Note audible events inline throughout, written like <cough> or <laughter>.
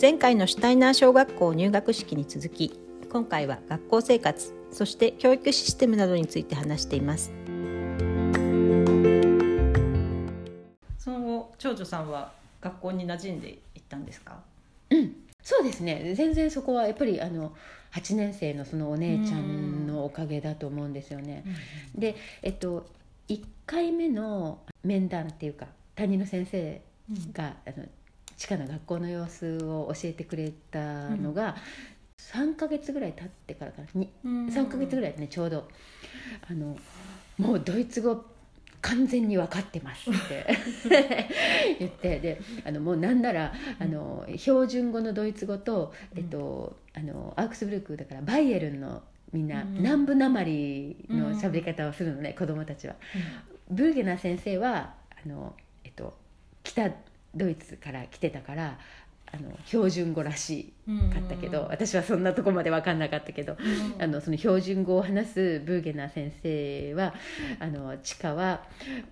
前回のシュタイナー小学校入学式に続き今回は学校生活そして教育システムなどについて話しています。その後長女さんは学校に馴染んでいったんですか？うん。そうですね。全然そこはやっぱりあの8年生のそのお姉ちゃんのおかげだと思うんですよね。でえっと1回目の面談っていうか担任の先生が、あの地下の学校の様子を教えてくれたのが、3ヶ月ぐらい経ってからかな。に3ヶ月ぐらいねちょうど。あのもうドイツ語完全に分かってますって <laughs> 言ってであのもうなんならあの標準語のドイツ語と、えっと、あのアークスブルクだからバイエルンのみんな、南部なまりの喋り方をするのね、子供たちは。ブーゲナ先生はあの、えっと、北ドイツから来てたからあの標準語らしかったけど、私はそんなとこまで分かんなかったけど、あのその標準語を話すブーゲナー先生はあの地下は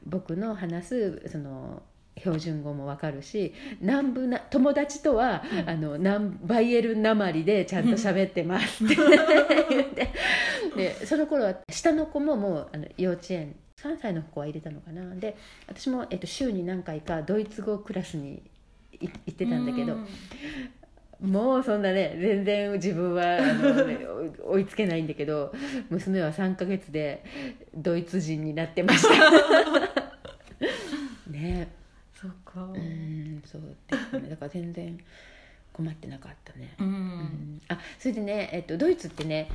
僕の話すその標準語も分かるし南部な友達とは、うん、あの南バイエルンなまりでちゃんと喋ってますって言ってでその頃は下の子ももうあの幼稚園3歳の子は入れたのかな。で私も、えっと、週に何回かドイツ語クラスに行ってたんだけど、もうそんなね全然自分はあの、ね、<laughs> 追いつけないんだけど娘は3か月でドイツ人になってました。<laughs> ね。そうか。うんそうですね。だから全然困ってなかったね、うん、うん、あそれでね、えっと、ドイツってね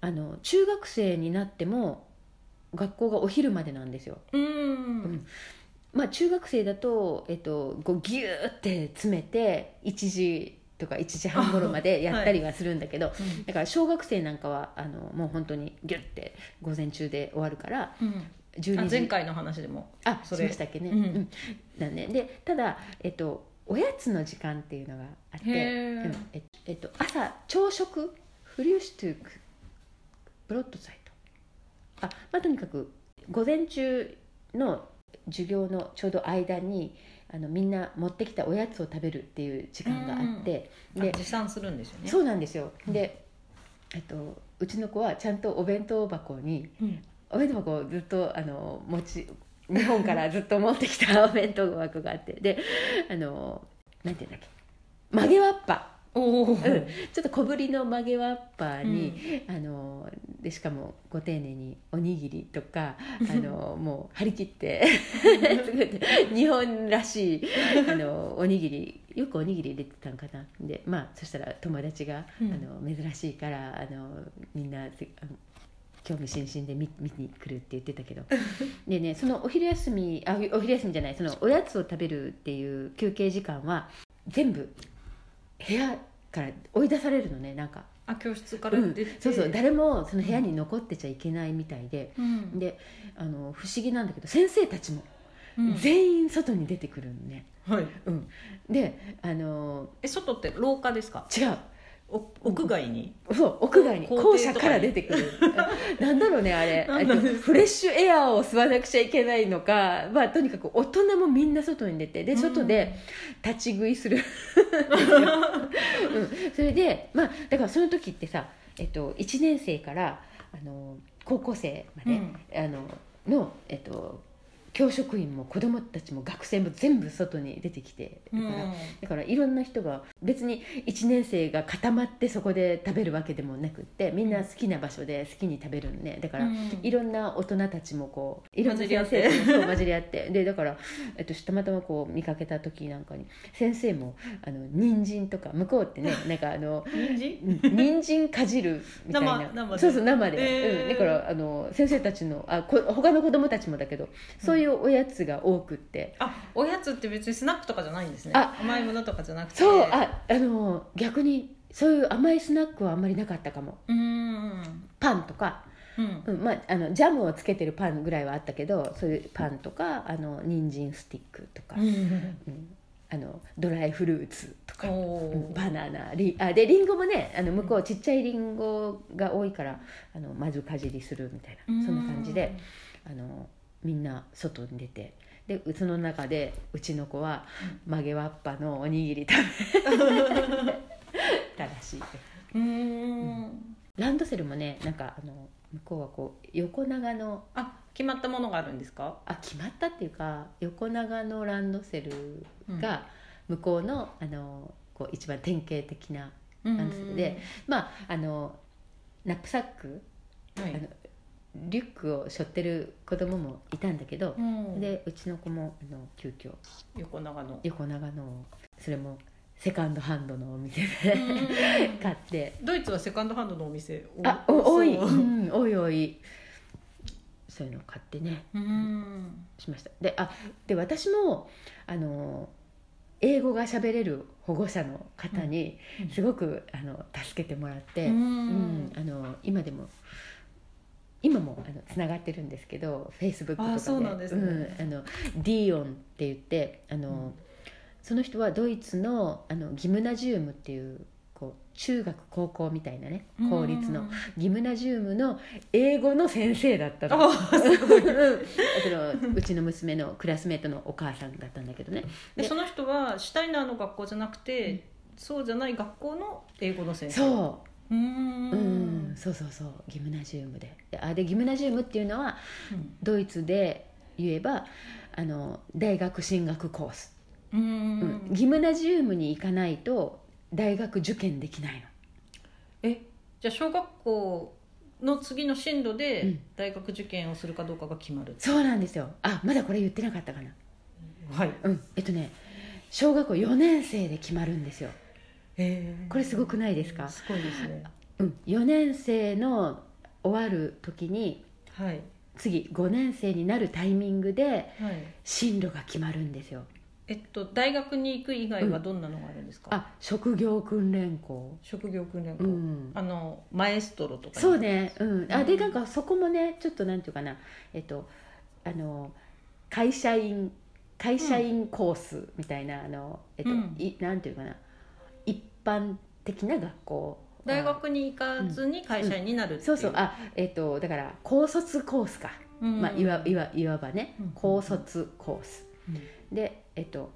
あの中学生になっても学校がお昼までなんですよ。うん、うん。まあ、中学生だと、えっと、こうギューって詰めて1時とか1時半頃まで <laughs> やったりはするんだけど、はい、だから小学生なんかはあのもう本当にギュッて午前中で終わるから、うん、12時前回の話でもあそれ。しましたっけね、うん、だねでただ、えっと、おやつの時間っていうのがあって、うん。ええっと、朝朝食？フリューシュトゥーク？ブロッドサイ？トあ、まあ、とにかく午前中の授業のちょうど間にあのみんな持ってきたおやつを食べるっていう時間があって、うん、で持参するんですよね。そうなんですよ、で、えっと、うちの子はちゃんとお弁当箱に、うん、お弁当箱をずっとあの持ち日本からずっと持ってきたお弁当箱があってであのなんていうんだっけ曲げわっぱうん、ちょっと小ぶりの曲げわっぱに、うん、あのでしかもご丁寧におにぎりとか <laughs> あのもう張り切って <laughs> 作って日本らしいあのおにぎりよくおにぎり入れてたんかな。でまあそしたら友達が、うん、あの珍しいからあのみんな興味津々で見見に来るって言ってたけど。<laughs> でねそのお昼休みあお昼休みじゃないそのおやつを食べるっていう休憩時間は全部部屋から追い出されるのねなんか。あ教室から出て、うん、そうそう誰もその部屋に残ってちゃいけないみたいで、うん、であの不思議なんだけど先生たちも全員外に出てくるのね、はい。うん、であのえ外って廊下ですか？違う屋外に？そう屋外に。校舎から出てくる。なんだろうねあれ。フレッシュエアを吸わなくちゃいけないのか、まあ、とにかく大人もみんな外に出てで外で立ち食いする、うん、それでまあだからその時ってさ、えっと、1年生からあの高校生まで、うん、あのの、えっと、教職員も子供たちも学生も全部外に出てきてだから,、だからいろんな人が別に1年生が固まってそこで食べるわけでもなくってみんな好きな場所で好きに食べるのね。だから、いろんな大人たちもこういろんな先生とそう混じり合って。でだから、えっと、たまたまこう見かけた時なんかに先生もあの人参とか向こうってね <laughs> なんかあの人参？人参かじるみたいな。そうそう生で、えー、うん、だからあの先生たちのあこ他の子供たちもだけどそういうおやつが多くって。あおやつって別にスナックとかじゃないんですね。甘いものとかじゃなくて。そうああの逆にそういう甘いスナックはあんまりなかったかも。うん。パンとか。うん、まあ、あのジャムをつけてるパンぐらいはあったけどそういうパンとかあの人参スティックとか、うん、あのドライフルーツとか、うん、バナナリあでリンゴもねあの向こうちっちゃいリンゴが多いからあのまずかじりするみたいな。そんな感じであのみんな外に出てでその中でうちの子は曲げわっぱのおにぎり食べたらしい。うん。ランドセルもねなんかあの向こうはこう横長のあ決まったものがあるんですか？あ決まったっていうか横長のランドセルが向こうの,、あのこう一番典型的なランドセルで、まああのナップサック、はい。あのリュックを背負ってる子供もいたんだけど、うん。でうちの子もあの急遽横長の。横長のそれもセカンドハンドのお店でうん。買って。ドイツはセカンドハンドのお店あお多い、そう。うん、多い多い。そういうのを買ってねうん。しました。であで私もあの英語が喋れる保護者の方にうん。すごく、あの助けてもらって、ううんんあの今でも今もあのつながってるんですけどフェイスブックとかで。あそうなんですね。うん、あのディオンって言ってあの、うん。その人はドイツのあのギムナジウムっていうこう中学高校みたいなね公立のギムナジウムの英語の先生だったの。うちの娘のクラスメートのお母さんだったんだけどね。でその人はシュタイナーの学校じゃなくて、そうじゃない学校の英語の先生。そううん。ん、そうそうそう。ギムナジウムで。であでギムナジウムっていうのはドイツで言えばあの大学進学コース、うん。うん。ギムナジウムに行かないと大学受験できないの。えじゃあ小学校の次の進路うでん。大学受験をするかどうかが決まる、そうなんですよ。あまだこれ言ってなかったかな。はい。うん。えっとね小学校4年生で決まるんですよ、へこれすごくないですか？すごいですね。うん、4年生の終わる時にはい。次5年生になるタイミングではい。進路が決まるんですよ。えっと大学に行く以外はどんなのがあるんですか、あ職業訓練校。職業訓練校、うん。あのマエストロとかに。そうね。うん。あうん。でなんかそこもねちょっとなんていうかな。えっとあの会社員会社員コースみたいな、あのえっと、うん。いなんていうかな。一般的な学校。大学に行かずに会社員になるっていそうそう。あえっとだから高卒コースか、うん。まあ、いわいわいわばね。うん。高卒コース、うん。でえっと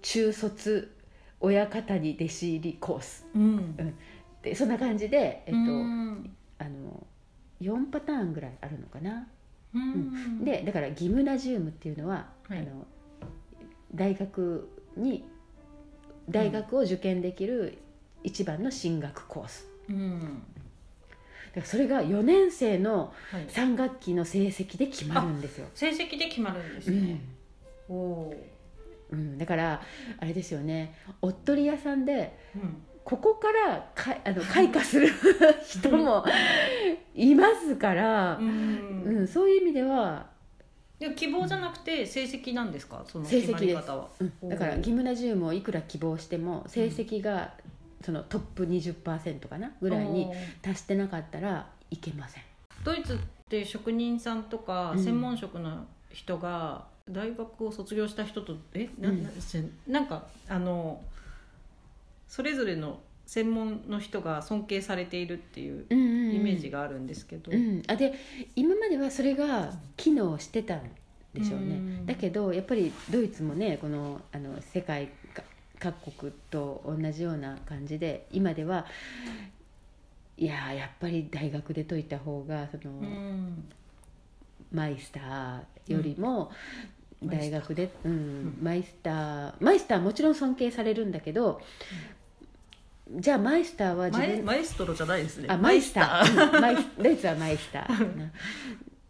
中卒親方に弟子入りコース。うん。でそんな感じで、えっとうん。あの4パターンぐらいあるのかな、うん。でだからギムナジウムっていうのは、はい。あの大学に大学を受験できる一番の進学コース。うん。だからそれが4年生のはい、3学期の成績で決まるんですよ、成績で決まるんですうねん、おおうん、だからあれですよね。おっとり屋さんでー、うん。ここからかあの開花する人もいますから、うん。うん、そういう意味では、で希望じゃなくて成績なんですか？その成績決まり方は。うん、だからギムナジウムをいくら希望しても成績がそのトップ20%かな？ぐらいに達してなかったらいけません。ドイツって職人さんとかうん。専門職の人が大学を卒業した人とえ？な,、うん。ななんかあのそれぞれの専門の人が尊敬されているっていううんうんうん。イメージがあるんですけど、うん、あで今まではそれが機能してたんでしょうね、うん。だけどやっぱりドイツもねこのあの世界か各国と同じような感じで今ではいやーやっぱり大学で解いた方がその、うん。マイスターよりもうん。大学で、うん。んマイスターマイスターはもちろん尊敬されるんだけど、じゃあマイスターは自マエ分マエストロじゃないですね。あマイスター。うんマイスドイツはマイスター。<laughs>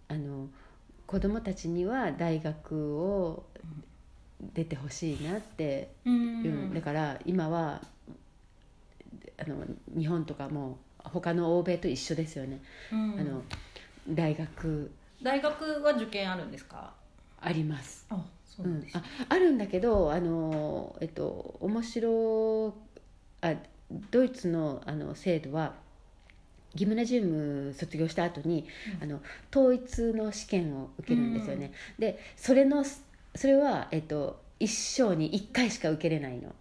あの子供たちには大学を出てほしいなってういうん、だから今はあの日本とかも他の欧米と一緒ですよね、うん。あの大学。大学は受験あるんですか？あります。あああるんだけどあの、えっと、面白あドイツのあの制度はギムナジウム卒業した後に、うん。あの統一の試験を受けるんですよね、でそれのそれは、えっと、一生に1回しか受けれないの、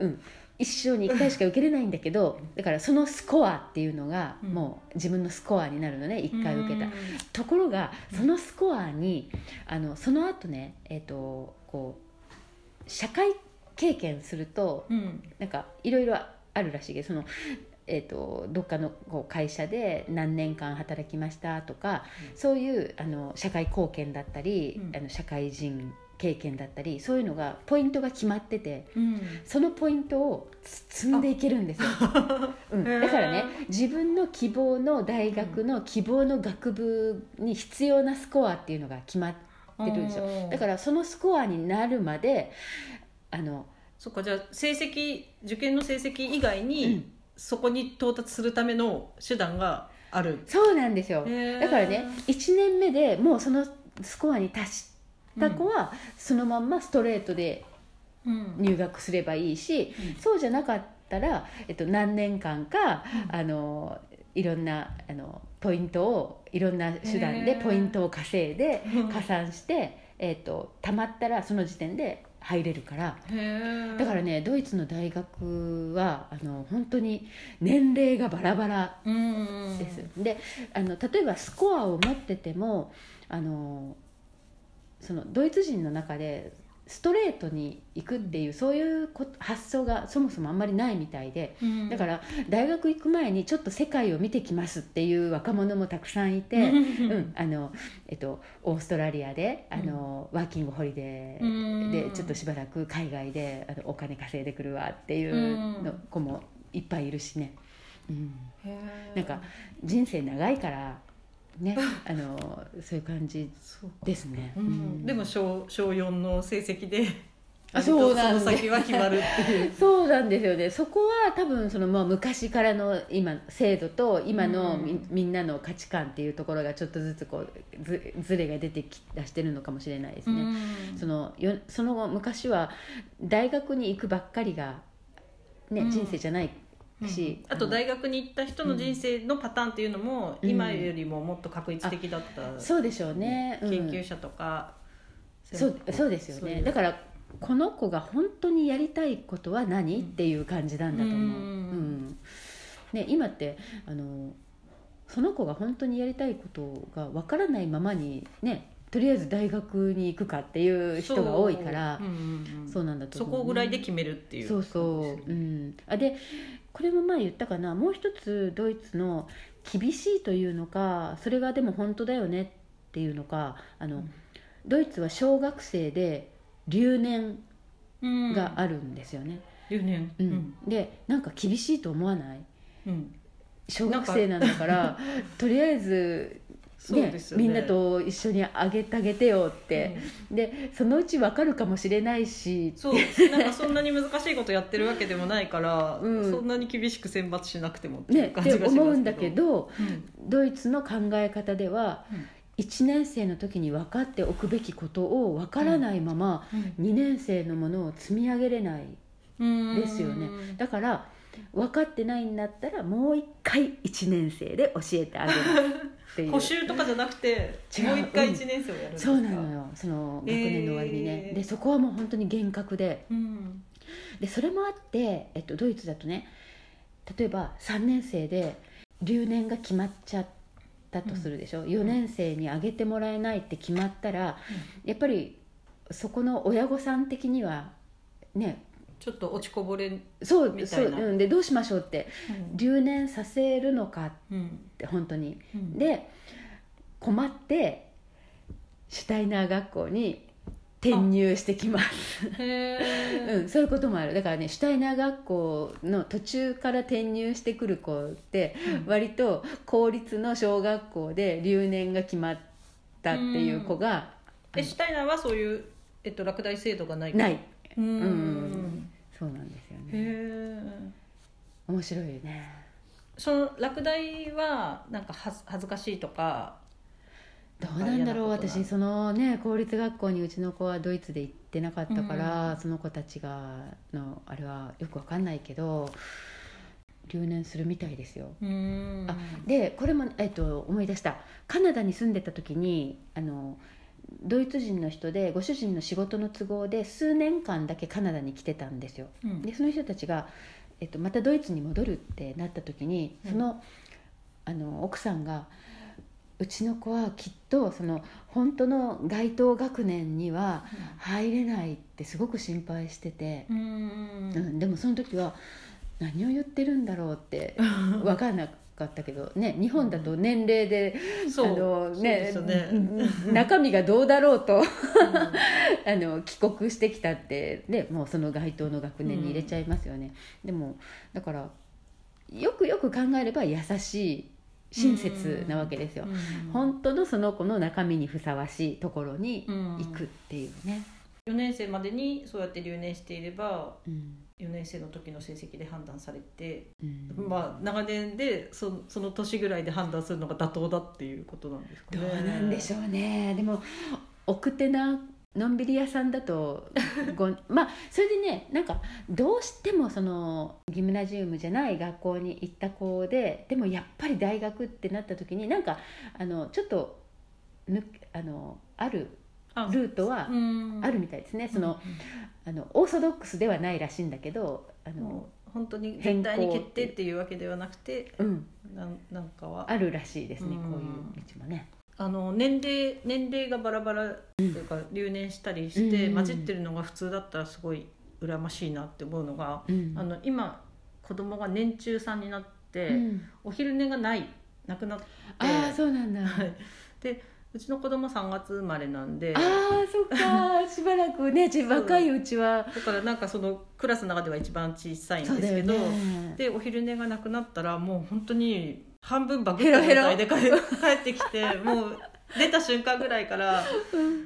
うん、一生に1回しか受けれないんだけどだからそのスコアっていうのがうん。もう自分のスコアになるのね1回受けた。うん。ところがそのスコアにあのその後ねえっ、とこう社会経験するとうん。なんかいろいろあるらしいけどその、えー、とどっかのこう会社で何年間働きましたとか、そういうあの社会貢献だったり、うん。あの社会人経験だったりそういうのがポイントが決まっててうん。そのポイントをつ積んでいけるんですよ、<laughs> うん、だからね自分の希望の大学の希望の学部に必要なスコアっていうのが決まってるでしょだかららそのスコアになるまであのそっかじゃあ成績受験の成績以外に、うん。そこに到達するための手段がある。そうなんですよ。だからね1年目でもうそのスコアに達した子はそのまんまストレートでうん。入学すればいいし、うん。そうじゃなかったら、えっと、何年間か、うん。あのいろんなあのポイントをいろんな手段でポイントを稼いでうん。加算して、えっと、たまったらその時点で入れるから。だからねドイツの大学はあの本当に年齢がバラバラうん。です、であの例えばスコアを持っててもあのそのドイツ人の中でストレートに行くっていうそういう発想がそもそもあんまりないみたいでうん。だから大学行く前にちょっと世界を見てきますっていう若者もたくさんいて、うん。うんあのえっと、オーストラリアであの、ワーキングホリデーでちょっとしばらく海外であのお金稼いでくるわっていうの子もいっぱいいるしね。うん。なんか人生長いからねあのそういう感じですね、うん。うん。でも小小4の成績であそうなんだ。その先は決まるっていう。<laughs> そうなんですよね。そこは多分そのまあ昔からの今制度と今のみ,、うん。みんなの価値観っていうところがちょっとずつこうずずれが出てき出してるのかもしれないですね、そのよその昔は大学に行くばっかりが、ねうん。人生じゃないし、あと大学に行った人の人生のパターンっていうのも、うん。今よりももっと確率的だった、そうでしょうね、うん。研究者とか、そうそうですよね。だからこの子が本当にやりたいことは何、うん。っていう感じなんだと思う、うんうんね、今ってあのその子が本当にやりたいことがわからないままにねとりあえず大学に行くかっていう人が多いからそう,、うんうんうん。そうなんだとそ思う、こぐらいで決めるっていうそうそう、うん、あでこれも前言ったかなもう一つドイツの厳しいというのかそれがでも本当だよねっていうのかあの、うん。ドイツは小学生で留年うんがあるんですよね、留年？うん。でなんか厳しいと思わない？うん。小学生なんだからとりあえず、ねですよね。みんなと一緒にあげてあげてよって、でそのうち分かるかもしれないし。そうなんかそんなに難しいことやってるわけでもないから、うん。そんなに厳しく選抜しなくてもって感じがします思うんだけどうん。ドイツの考え方ではうん。1年生の時に分かっておくべきことを分からないまま2年生のものを積み上げれないうんですよね。だから分かってないんだったらもう一回1年生で教えてあげるっていう。<laughs> 補習とかじゃなくてもう一回1年生をやるんですか、そうなのよ。その学年の終わりにね、えー。でそこはもう本当に厳格で。うん。でそれもあって、えっと、ドイツだとね例えば3年生で留年が決まっちゃったとするでしょ、4年生に上げてもらえないって決まったら、やっぱりそこの親御さん的にはねちょっと落ちこぼれ、うんそうそう、うん、でどうしましょうって。留年させるのかっうん。て本当に。うん。で困ってシュタイナー学校に転入してきます、<laughs> うん、そういうこともある。だからねシュタイナー学校の途中から転入してくる子って割と公立の小学校で留年が決まったっていう子がえシュタイナーはそういう、えっと、落第制度がないないうん。うん。そうなんですよね。へえ面白いよね。その落第はなんかはず恥ずかしいとかどうなんだろう私そのね公立学校にうちの子はドイツで行ってなかったから、その子たちがのあれはよくわかんないけど留年するみたいですよ。うん。あでこれも、えっと、思い出した。カナダに住んでた時にあのドイツ人の人でご主人の仕事の都合で数年間だけカナダに来てたんですよ。うん。でその人たちが、えっと、またドイツに戻るってなった時にその,、あの奥さんがうちの子はきっとその本当の該当学年には入れないってすごく心配してて、うん。うん。でもその時は何を言ってるんだろうって <laughs> 分からなかったけどね日本だと年齢で、そうあのね中身がどうだろうと <laughs> あの帰国してきたってねもうその該当の学年に入れちゃいますよね、でもだからよくよく考えれば優しい親切なわけですよ、うん本当のその子の中身にふさわしいところにうん行くっていうね、4年生までにそうやって留年していればうん4年生の時の成績で判断されて、うんまあ長年でそその年ぐらいで判断するのが妥当だっていうことなんですかどね。うなんでしょうねでも奥手なのんびり屋さんだとご <laughs> まあそれでねなんかどうしてもそのギムナジウムじゃない学校に行った子ででもやっぱり大学ってなった時になんかあのちょっとぬあのあるあルートはうん。あるみたいですね、そのあのオーソドックスではないらしいんだけどあの、本当に絶対に決定っていうわけではなくてうん、なんなんかは。あるらしいですねうん。こういう道もね。あの年齢年齢がバラバラというか留年したりしてうん。混じってるのが普通だったらすごい羨ましいなって思うのが、うん。あの今子供が年中さんになって、うん。お昼寝がないなくなってああそうなんだ。はい。でうちの子供3月生まれなんで。ああそっか。<laughs> しばらくねち若いうちは。だからなんかそのクラスの中では一番小さいんですけど、ね。でお昼寝がなくなったらもう本当に半分バグった状態で帰帰ってきて <laughs> もう出た瞬間ぐらいから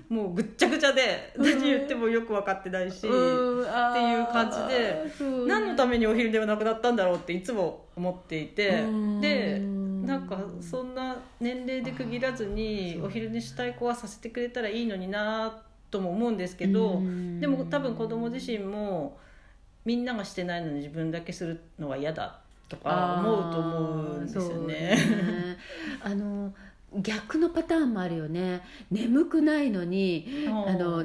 もうぐっちゃぐちゃでうん。何言ってもよく分かってないし、っていう感じで何のためにお昼寝がなくなったんだろうっていつも思っていてでなんかそんな年齢で区切らずにお昼寝したい子はさせてくれたらいいのになとも思うんですけどでも多分子供自身もみんながしてないのに自分だけするのは嫌だとか思うと思うんですよね。ね。<laughs> あの逆のパターンもあるよね。眠くないのにあの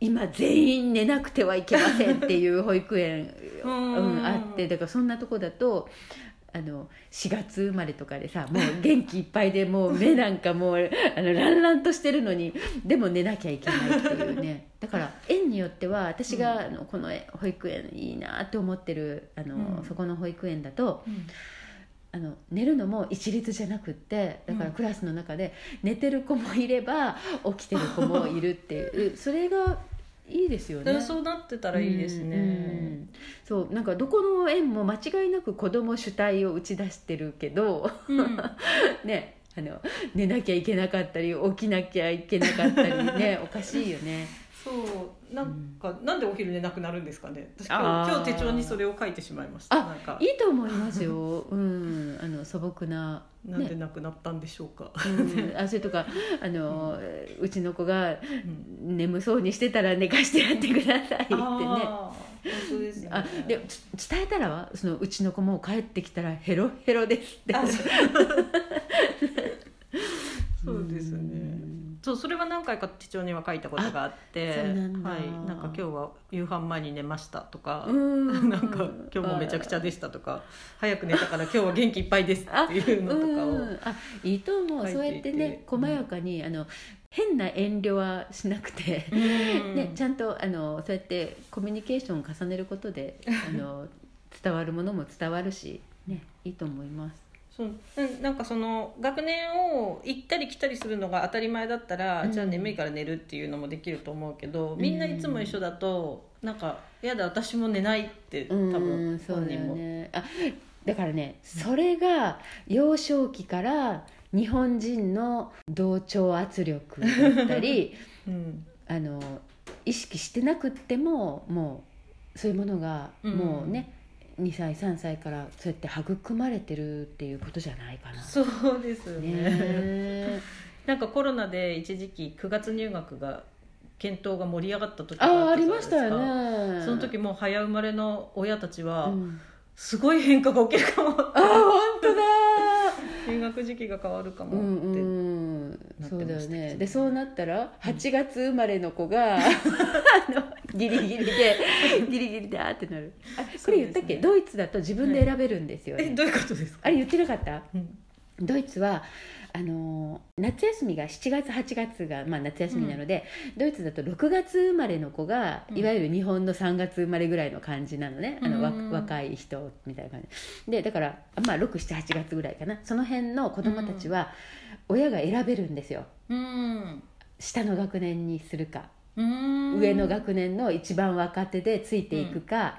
今全員寝なくてはいけませんっていう保育園、ううんん、あってだからそんなとこだとあの4月生まれとかでさもう元気いっぱいでもう目なんかもう <laughs> あのランランとしてるのにでも寝なきゃいけないっていうね。だから園によっては私が、あのこの保育園いいなって思ってるあの、うん。そこの保育園だとうん。あの寝るのも一律じゃなくってだからうん。クラスの中で寝てる子もいれば起きてる子もいるっていうそれがいいですよね。そうなってたらいいですね。うんうんそうなんかどこの園も間違いなく子供主体を打ち出してるけどうん <laughs> ねあの寝なきゃいけなかったり起きなきゃいけなかったりねおかしいよね。そうなんか、なんでお昼寝なくなるんですかね？私今日今日手帳にそれを書いてしまいました。あなんか。いいと思いますよ。うん。あの素朴ななんでなくなったんでしょうか、うん、あそれとかあの、うちの子がうん。眠そうにしてたら寝かしてやってくださいってね。本当ですね。あでつ伝えたらはそのうちの子も帰ってきたらヘロヘロですってあそうそうですねうんそうそれは何回か手帳には書いたことがあってはい、なんか今日は夕飯前に寝ましたとか、うん。なんか今日もめちゃくちゃでしたとか早く寝たから今日は元気いっぱいですっていうのとかを、うん。あいいと思う。そうやってね細やかに、あの変な遠慮はしなくて、うん。<laughs> ね、ちゃんとあのそうやってコミュニケーションを重ねることであの伝わるものも伝わるし、ね、いいと思います。そう。うんなんかその学年を行ったり来たりするのが当たり前だったら、うん。じゃあ眠いから寝るっていうのもできると思うけどみんないつも一緒だとなんか「やだ私も寝ない」って多う分本人も。ねあだからねそれが幼少期から日本人の同調圧力だったり <laughs> うん。あの意識してなくってももうそういうものがうん。もうね、2歳3歳からそうやって育まれてるっていうことじゃないかな。そうですよね。ね。<laughs> なんかコロナで一時期9月入学が検討が盛り上がった時があありましたよね。その時もう早生まれの親たちはうん。すごい変化が起きるかも。あ本当だ。入学時期が変わるかもうんって、うんなってそうだよね。でそうなったら8月生まれの子が、<laughs> あのギリギリで <laughs> ギリギリであーってなる。あこれ言ったっけ、ドイツだと自分で選べるんですよね、えどういうことですか？あれ言ってなかった？うんドイツはあのー夏休みが7月8月が、まあ、夏休みなので、ドイツだと6月生まれの子が、うん。いわゆる日本の3月生まれぐらいの感じなのね、あのわうん。若い人みたいな感じ。でだから、まあ、678月ぐらいかな。その辺の子供たちは親が選べるんですよ。うん。下の学年にするか。うん上の学年の一番若手でついていくか、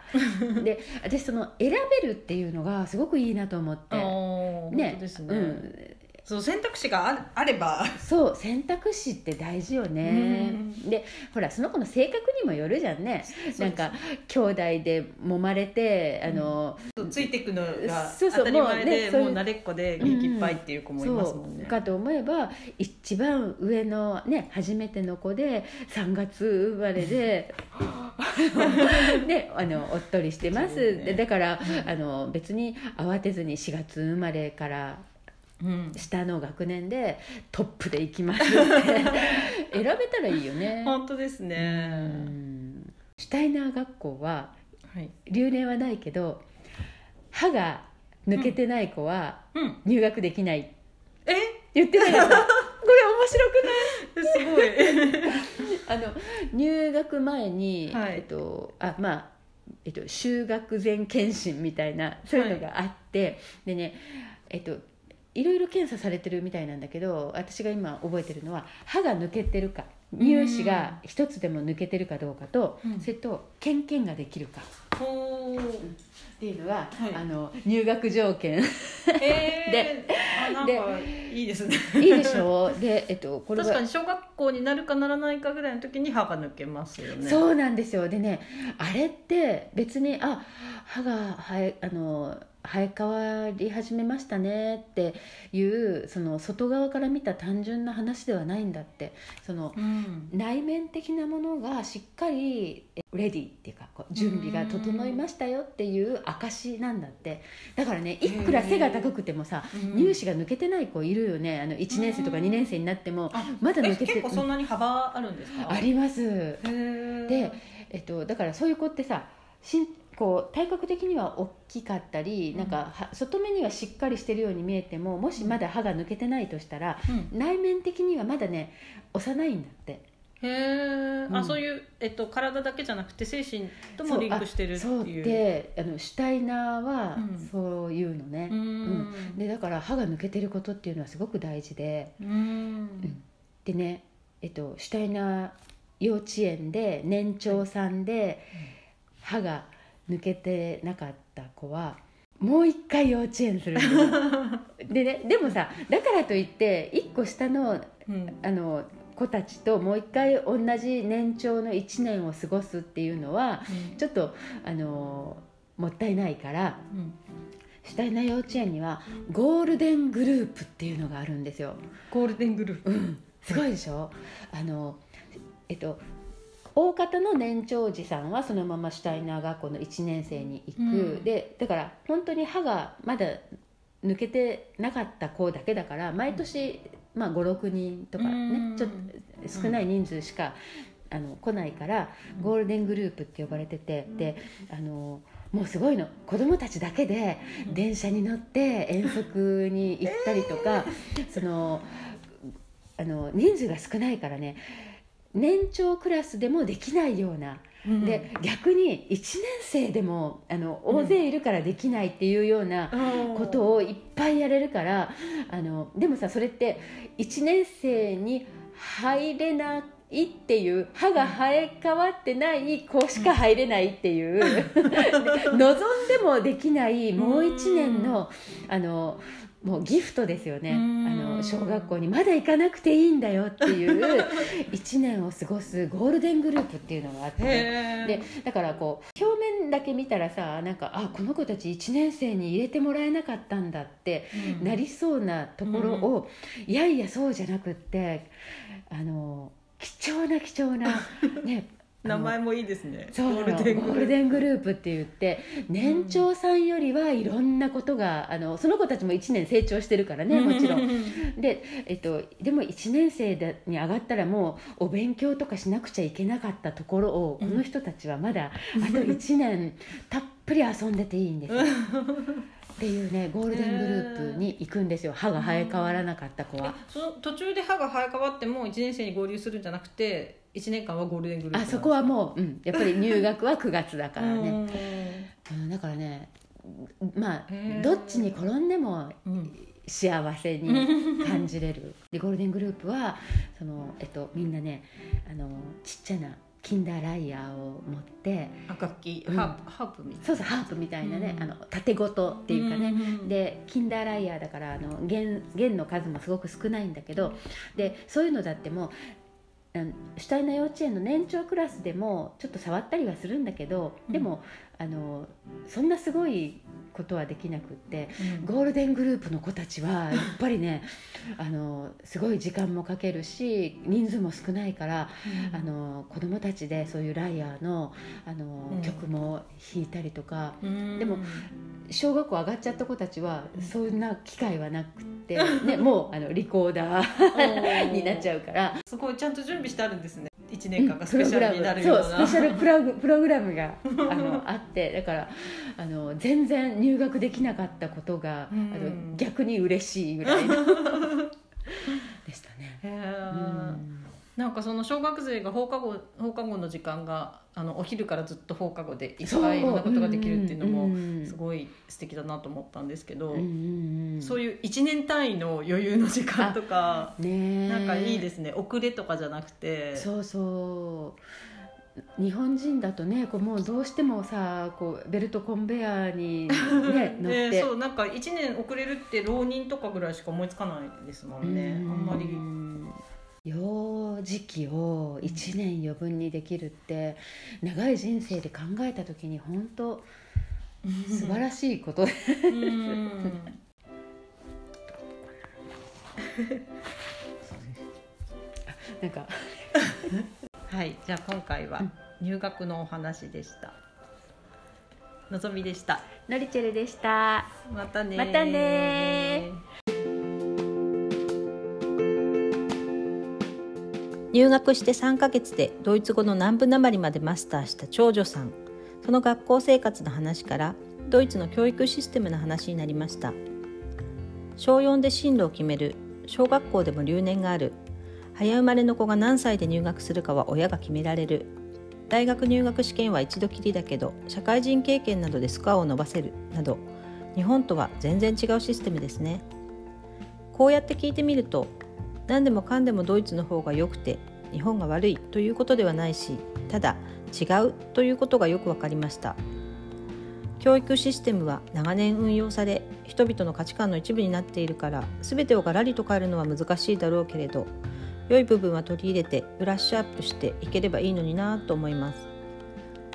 で私その選べるっていうのがすごくいいなと思って。<laughs> あー本当ですね、うん、そう選択肢がああれば。そう選択肢って大事よね、うでほらその子の性格にもよるじゃんね。なんか兄弟で揉まれてあの、ついていくのが当たり前もうねそういうでもう慣れっこで元気いっぱいっていう子もいますもんね。そう、かと思えば一番上のね初めての子で3月生まれで <laughs> ねあのおっとりしてます、ね。でだからあの別に慌てずに4月生まれからうん、下の学年でトップで行きますって。<laughs> 選べたらいいよね。本当ですうね、ん。シュタイナー学校ははい。留年はないけど歯が抜けてない子はうん。入学できない。ってえ？言ってた <laughs> これ面白くない？<laughs> すごい。あの入学前に、はい。えっとあまあえっと、修学前検診みたいなそういうのがあって、でねえっといろいろ検査されてるみたいなんだけど私が今覚えてるのは歯が抜けてるか乳歯が一つでも抜けてるかどうかと、うん。それとケンケンができるか。ほー。っていうのが、はい。あの入学条件。えー、<laughs> であなんかいいですね。いいでしょ？うで、えっと、これは。確かに小学校になるかならないかぐらいの時に歯が抜けますよね。そうなんですよ。でねあれって別にあ歯が生えあの生え変わり始めましたねっていうその外側から見た単純な話ではないんだって。そのうん。内面的なものがしっかりえレディっていうかこう準備が整いましたよっていう証なんだって。だからねいくら背が高くてもさうん。乳歯が抜けてない子いるよね。あの1年生とか2年生になってもあまだ抜けてえ結構そんなに幅あるんですか？あります。で、えっと、だからそういう子ってさしんこう体格的には大きかったり、うん。なんかは外目にはしっかりしてるように見えてももしまだ歯が抜けてないとしたら、うん。内面的にはまだね幼いんだって。へえ、うん。あそういう、えっと、体だけじゃなくて精神ともリンクしてるっていう。であのシュタイナーはうん。そういうのね。う、ん。でだから歯が抜けてることっていうのはすごく大事で。うん。でね、えっと、シュタイナー幼稚園で年長さんで歯が抜けてなかった子はもう一回幼稚園するの。<laughs> でねでもさだからといって一個下のうん。あの子たちともう一回同じ年長の1年を過ごすっていうのはちょっとあのもったいないからうん。シュタイナー幼稚園にはゴールデングループっていうのがあるんですよ。ゴールデングループ、うん、すごいでしょ？あのえっと大方の年長児さんはそのままシュタイナー学校の1年生に行く、うん。でだから本当に歯がまだ抜けてなかった子だけだから毎年、まあ、56人とかうん。ねちょっと少ない人数しか、あの来ないからゴールデングループって呼ばれてて、であのもうすごいの。子供たちだけで電車に乗って遠足に行ったりとか、そのあの人数が少ないからね年長クラスでもできないような、うん。で逆に1年生でもあの大勢いるからできないっていうようなことをいっぱいやれるからあのでもさそれって1年生に入れないっていう歯が生え変わってない子しか入れないっていう、<laughs> で望んでもできないもう1年のあのもうギフトですよね。あうん。の小学校にまだ行かなくていいんだよっていう <laughs> 1年を過ごすゴールデングループっていうのがあって。でだからこう表面だけ見たらさなんかあこの子たち1年生に入れてもらえなかったんだってなりそうなところを、いやいやそうじゃなくってあの貴重な貴重な、ね、<laughs> 名前もいいですね。そうゴールデングループ。って言って年長さんよりはいろんなことがあのその子たちも1年成長してるからねもちろん。で、えっと、でも1年生でに上がったらもうお勉強とかしなくちゃいけなかったところをこの人たちはまだあと1年たっぷり遊んでていいんですよ。<laughs> っていうねゴールデングループに行くんですよ。歯が生え変わらなかった子は、その途中で歯が生え変わっても1年生に合流するんじゃなくて1年間はゴールデングループあそこはもう、うん、やっぱり入学は9月だからね。<laughs> うん、だからねまあどっちに転んでも幸せに感じれる。<laughs> でゴールデングループはその、えっと、みんなねあのちっちゃなキンダーライヤーを持って楽器、うん、ハープみたいな。そうそうハープみたいなね、うん、あの縦ごとっていうかね、うん、でキンダーライヤーだからあの弦弦の数もすごく少ないんだけどでそういうのだってもシュタイナ幼稚園の年長クラスでもちょっと触ったりはするんだけどでも、あのそんなすごいことはできなくって、うん、ゴールデングループの子たちはやっぱりね <laughs> あのすごい時間もかけるし人数も少ないから、うん、あの子供たちでそういうライアーのあの、うん、曲も弾いたりとか、でも小学校上がっちゃった子たちはそんな機会はなくて、<laughs> ね、もうあのリコーダー。<laughs> になっちゃうから。すごいちゃんと準備してあるんですね1年間がスペシャルになるような、そうスペシャルプログプログラムがあのあってだからあの全然入学できなかったことが、あの逆に嬉しいぐらいの。<laughs> でしたね。うんなんかその小学生が放課後放課後の時間があのお昼からずっと放課後でいっぱいいろんなことができるっていうのもすごい素敵だなと思ったんですけど、そういう1年単位の余裕の時間とか、ね、なんかいいですね。遅れとかじゃなくて。そうそう。日本人だとねこうもうどうしてもさこうベルトコンベヤーに、ね、<laughs> 乗って。そうなんか1年遅れるって浪人とかぐらいしか思いつかないですもんね。あんまり。幼児期を1年余分にできるって長い人生で考えた時に本当素晴らしいことです。なんかはいじゃあ今回は入学のお話でした。のぞみでした。のりちぇるでした。またねまたね入学して3ヶ月でドイツ語の南部なまりまでマスターした長女さん。その学校生活の話からドイツの教育システムの話になりました。小4で進路を決める。小学校でも留年がある。早生まれの子が何歳で入学するかは親が決められる。大学入学試験は一度きりだけど社会人経験などでスコアを伸ばせる。など日本とは全然違うシステムですね。こうやって聞いてみると何でもかんでもドイツの方が良くて日本が悪いということではないしただ違うということがよく分かりました。教育システムは長年運用され人々の価値観の一部になっているから全てをガラリと変えるのは難しいだろうけれど良い部分は取り入れてブラッシュアップしていければいいのになと思います。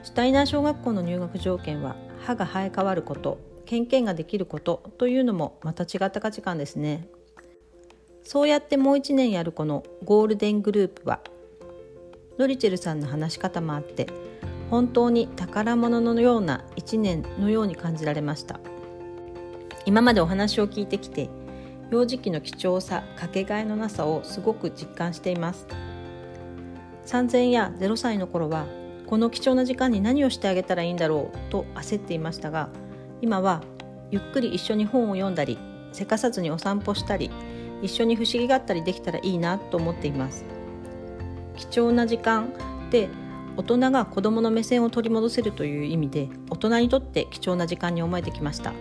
シュタイナー小学校の入学条件は歯が生え変わることケンケンができることというのもまた違った価値観ですね。そうやってもう1年やるこのゴールデングループはノリチェルさんの話し方もあって本当に宝物のような1年のように感じられました。今までお話を聞いてきて幼児期の貴重さかけがえのなさをすごく実感しています。3000や0歳の頃はこの貴重な時間に何をしてあげたらいいんだろうと焦っていましたが今はゆっくり一緒に本を読んだりせかさずにお散歩したり一緒に不思議があったりできたらいいなと思っています。貴重な時間で大人が子どもの目線を取り戻せるという意味で大人にとって貴重な時間に思えてきました。